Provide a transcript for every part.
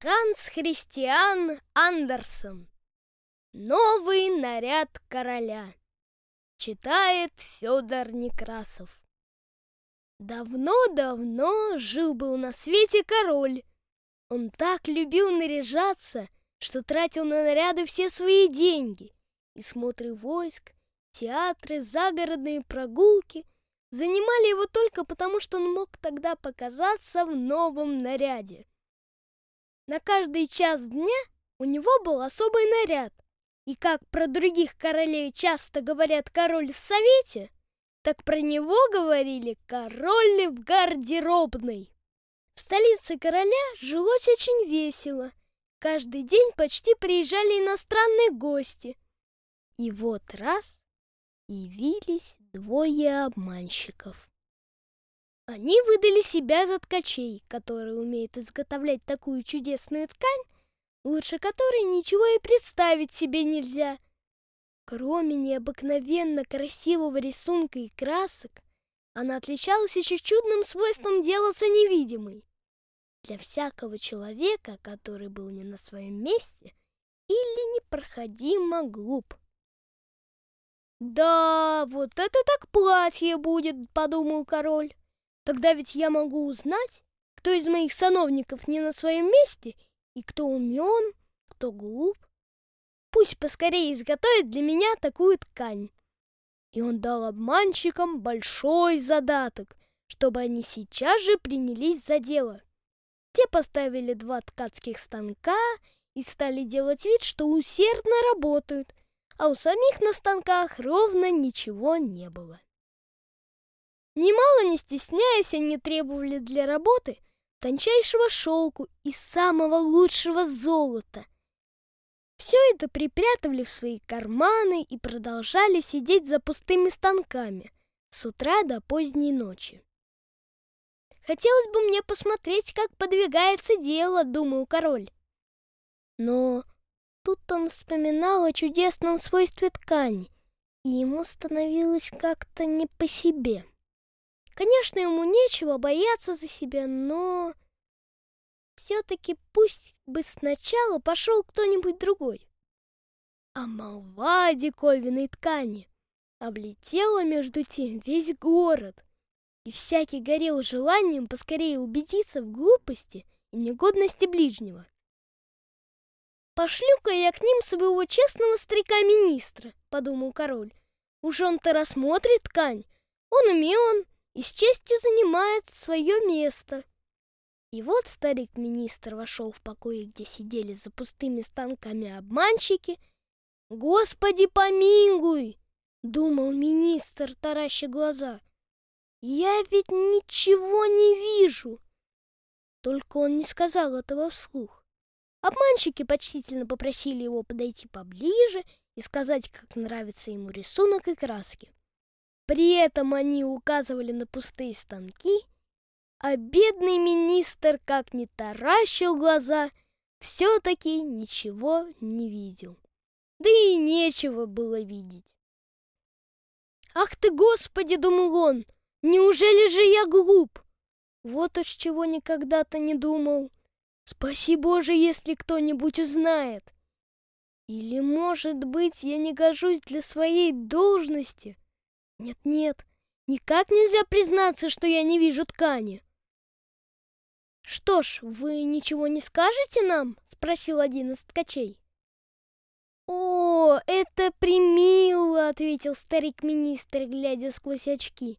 Ганс Христиан Андерсон. Новый наряд короля. Читает Федор Некрасов. Давно-давно жил-был на свете король. Он так любил наряжаться, что тратил на наряды все свои деньги. И смотры войск, театры, загородные прогулки занимали его только потому, что он мог тогда показаться в новом наряде. На каждый час дня у него был особый наряд. И как про других королей часто говорят «король в совете», так про него говорили «король в гардеробной». В столице короля жилось очень весело. Каждый день почти приезжали иностранные гости. И вот раз явились двое обманщиков. Они выдали себя за ткачей, которые умеют изготовлять такую чудесную ткань, лучше которой ничего и представить себе нельзя. Кроме необыкновенно красивого рисунка и красок, она отличалась еще чудным свойством делаться невидимой. Для всякого человека, который был не на своем месте или непроходимо глуп. «Да, вот это так платье будет», — подумал король. Тогда ведь я могу узнать, кто из моих сановников не на своем месте и кто умен, кто глуп. Пусть поскорее изготовит для меня такую ткань. И он дал обманщикам большой задаток, чтобы они сейчас же принялись за дело. Те поставили два ткацких станка и стали делать вид, что усердно работают, а у самих на станках ровно ничего не было. Немало не стесняясь, они требовали для работы тончайшего шелку и самого лучшего золота. Все это припрятывали в свои карманы и продолжали сидеть за пустыми станками с утра до поздней ночи. Хотелось бы мне посмотреть, как подвигается дело, думал король. Но тут он вспоминал о чудесном свойстве ткани, и ему становилось как-то не по себе. Конечно, ему нечего бояться за себя, но... Все-таки пусть бы сначала пошел кто-нибудь другой. А молва о диковинной ткани облетела между тем весь город, и всякий горел желанием поскорее убедиться в глупости и негодности ближнего. «Пошлю-ка я к ним своего честного старика-министра», — подумал король. «Уж он-то рассмотрит ткань, он умен, и с честью занимает свое место. И вот старик-министр вошел в покои, где сидели за пустыми станками обманщики. «Господи, помилуй!» — думал министр, тараща глаза. «Я ведь ничего не вижу!» Только он не сказал этого вслух. Обманщики почтительно попросили его подойти поближе и сказать, как нравится ему рисунок и краски. При этом они указывали на пустые станки, а бедный министр, как ни таращил глаза, все-таки ничего не видел. Да и нечего было видеть. «Ах ты, Господи!» — думал он. «Неужели же я глуп?» Вот уж чего никогда-то не думал. Спаси Боже, если кто-нибудь узнает. Или, может быть, я не гожусь для своей должности? Нет-нет, никак нельзя признаться, что я не вижу ткани. «Что ж, вы ничего не скажете нам?» — спросил один из ткачей. «О, это примило!» — ответил старик-министр, глядя сквозь очки.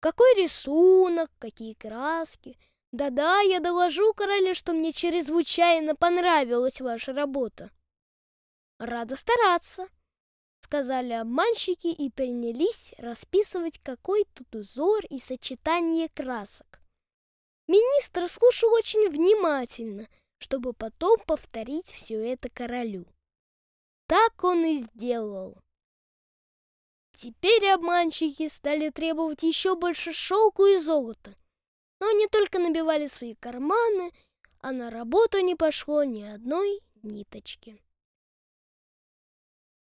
«Какой рисунок, какие краски! Да-да, я доложу королю, что мне чрезвычайно понравилась ваша работа!» «Рада стараться!» Сказали обманщики и принялись расписывать, какой тут узор и сочетание красок. Министр слушал очень внимательно, чтобы потом повторить все это королю. Так он и сделал. Теперь обманщики стали требовать еще больше шелку и золота. Но они только набивали свои карманы, а на работу не пошло ни одной ниточки.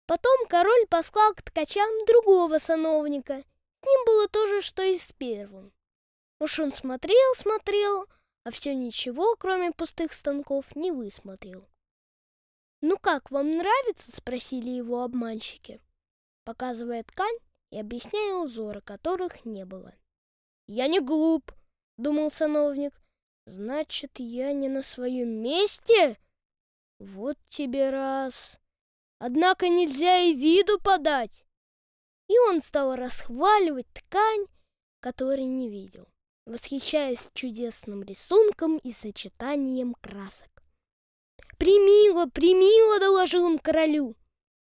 Потом король послал к ткачам другого сановника. С ним было то же, что и с первым. Уж он смотрел, смотрел, а все ничего, кроме пустых станков, не высмотрел. «Ну как, вам нравится?» — спросили его обманщики, показывая ткань и объясняя узоры, которых не было. «Я не глуп», — думал сановник. «Значит, я не на своем месте? Вот тебе раз. Однако нельзя и виду подать». И он стал расхваливать ткань, которой не видел восхищаясь чудесным рисунком и сочетанием красок. «Примило, примило!» — доложил он королю.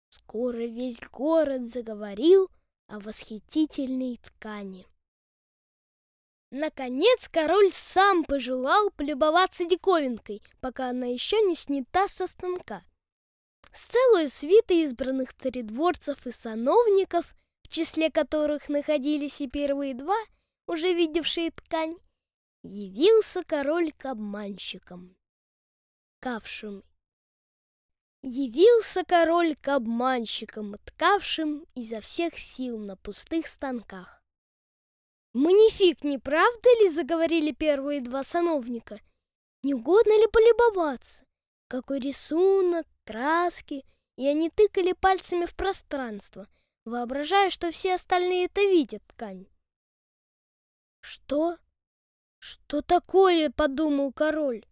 Скоро весь город заговорил о восхитительной ткани. Наконец король сам пожелал полюбоваться диковинкой, пока она еще не снята со станка. С целой свитой избранных царедворцев и сановников, в числе которых находились и первые два — уже видевшие ткань, явился король к обманщикам, ткавшим. Явился король к обманщикам, ткавшим изо всех сил на пустых станках. «Манифик, не правда ли?» — заговорили первые два сановника. «Не угодно ли полюбоваться? Какой рисунок, краски!» И они тыкали пальцами в пространство, воображая, что все остальные это видят ткань. «Что? Что такое?» — подумал король.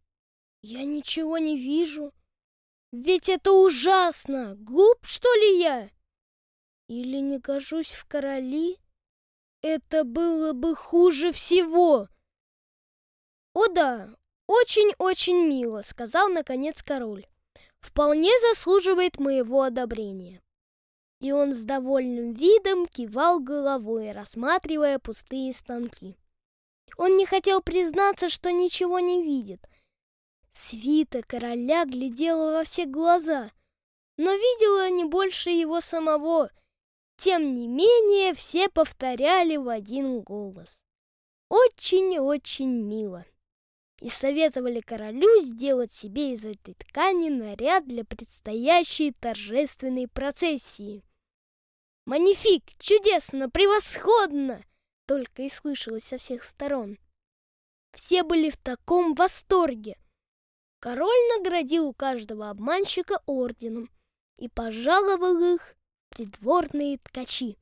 «Я ничего не вижу. Ведь это ужасно! Глуп, что ли, я? Или не гожусь в короли? Это было бы хуже всего!» «О да, очень-очень мило», — сказал наконец король. «Вполне заслуживает моего одобрения». И он с довольным видом кивал головой, рассматривая пустые станки. Он не хотел признаться, что ничего не видит. Свита короля глядела во все глаза, но видела не больше его самого. Тем не менее, все повторяли в один голос. Очень-очень мило. И советовали королю сделать себе из этой ткани наряд для предстоящей торжественной процессии. «Манифик! Чудесно! Превосходно!» только и слышалось со всех сторон. Все были в таком восторге. Король наградил каждого обманщика орденом и пожаловал их придворные ткачи.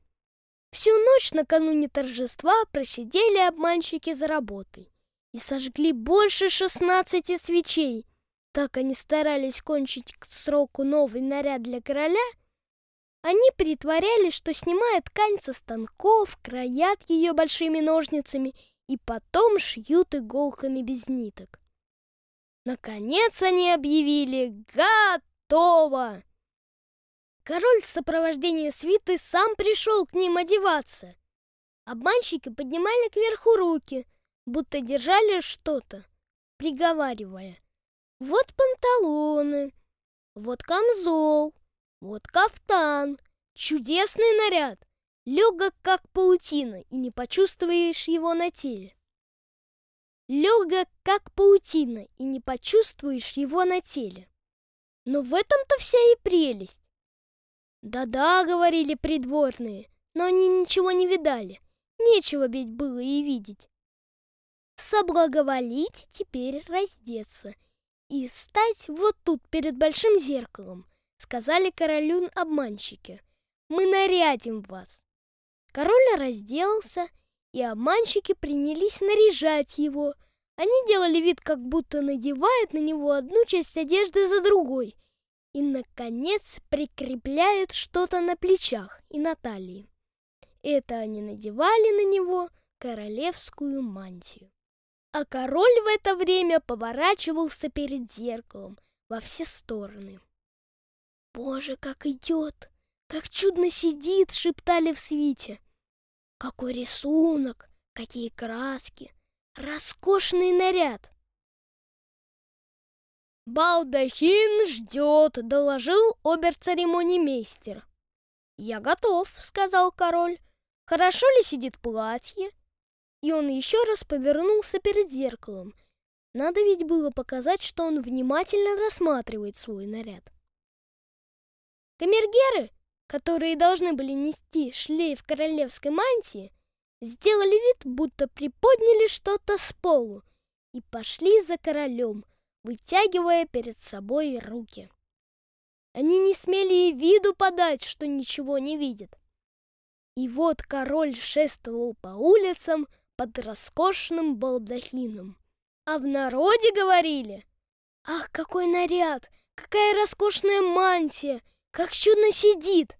Всю ночь накануне торжества просидели обманщики за работой и сожгли больше шестнадцати свечей. Так они старались кончить к сроку новый наряд для короля — они притворялись, что снимают ткань со станков, краят ее большими ножницами и потом шьют иголками без ниток. Наконец они объявили «Готово!». Король в сопровождении свиты сам пришел к ним одеваться. Обманщики поднимали кверху руки, будто держали что-то, приговаривая. Вот панталоны, вот камзол, вот кафтан, чудесный наряд, легок как паутина, и не почувствуешь его на теле. Легок как паутина, и не почувствуешь его на теле. Но в этом-то вся и прелесть. Да-да, говорили придворные, но они ничего не видали. Нечего ведь было и видеть. Соблаговолите теперь раздеться и стать вот тут перед большим зеркалом, сказали королю обманщики. Мы нарядим вас. Король разделся, и обманщики принялись наряжать его. Они делали вид, как будто надевают на него одну часть одежды за другой и, наконец, прикрепляют что-то на плечах и на талии. Это они надевали на него королевскую мантию. А король в это время поворачивался перед зеркалом во все стороны. «Боже, как идет! Как чудно сидит!» — шептали в свите. «Какой рисунок! Какие краски! Роскошный наряд!» «Балдахин ждет!» — доложил обер-церемонимейстер. «Я готов», — сказал король. «Хорошо ли сидит платье?» И он еще раз повернулся перед зеркалом. Надо ведь было показать, что он внимательно рассматривает свой наряд. Камергеры, которые должны были нести шлейф королевской мантии, сделали вид, будто приподняли что-то с полу и пошли за королем, вытягивая перед собой руки. Они не смели и виду подать, что ничего не видят. И вот король шествовал по улицам под роскошным балдахином. А в народе говорили, «Ах, какой наряд! Какая роскошная мантия! Как чудно сидит!»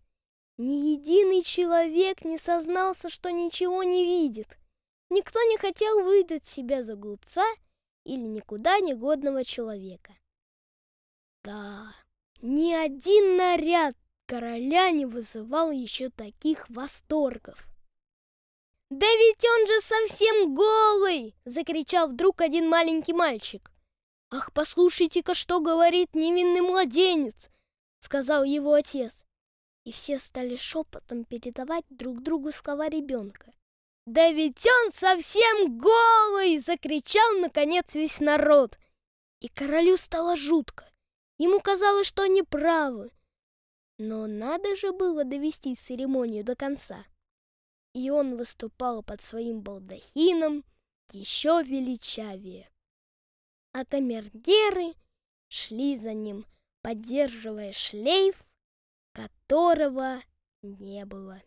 Ни единый человек не сознался, что ничего не видит. Никто не хотел выдать себя за глупца или никуда негодного человека. Да, ни один наряд короля не вызывал еще таких восторгов. «Да ведь он же совсем голый!» — закричал вдруг один маленький мальчик. «Ах, послушайте-ка, что говорит невинный младенец!» — сказал его отец. И все стали шепотом передавать друг другу слова ребенка. «Да ведь он совсем голый!» — закричал, наконец, весь народ. И королю стало жутко. Ему казалось, что они правы. Но надо же было довести церемонию до конца. И он выступал под своим балдахином еще величавее. А камергеры шли за ним, поддерживая шлейф, которого не было.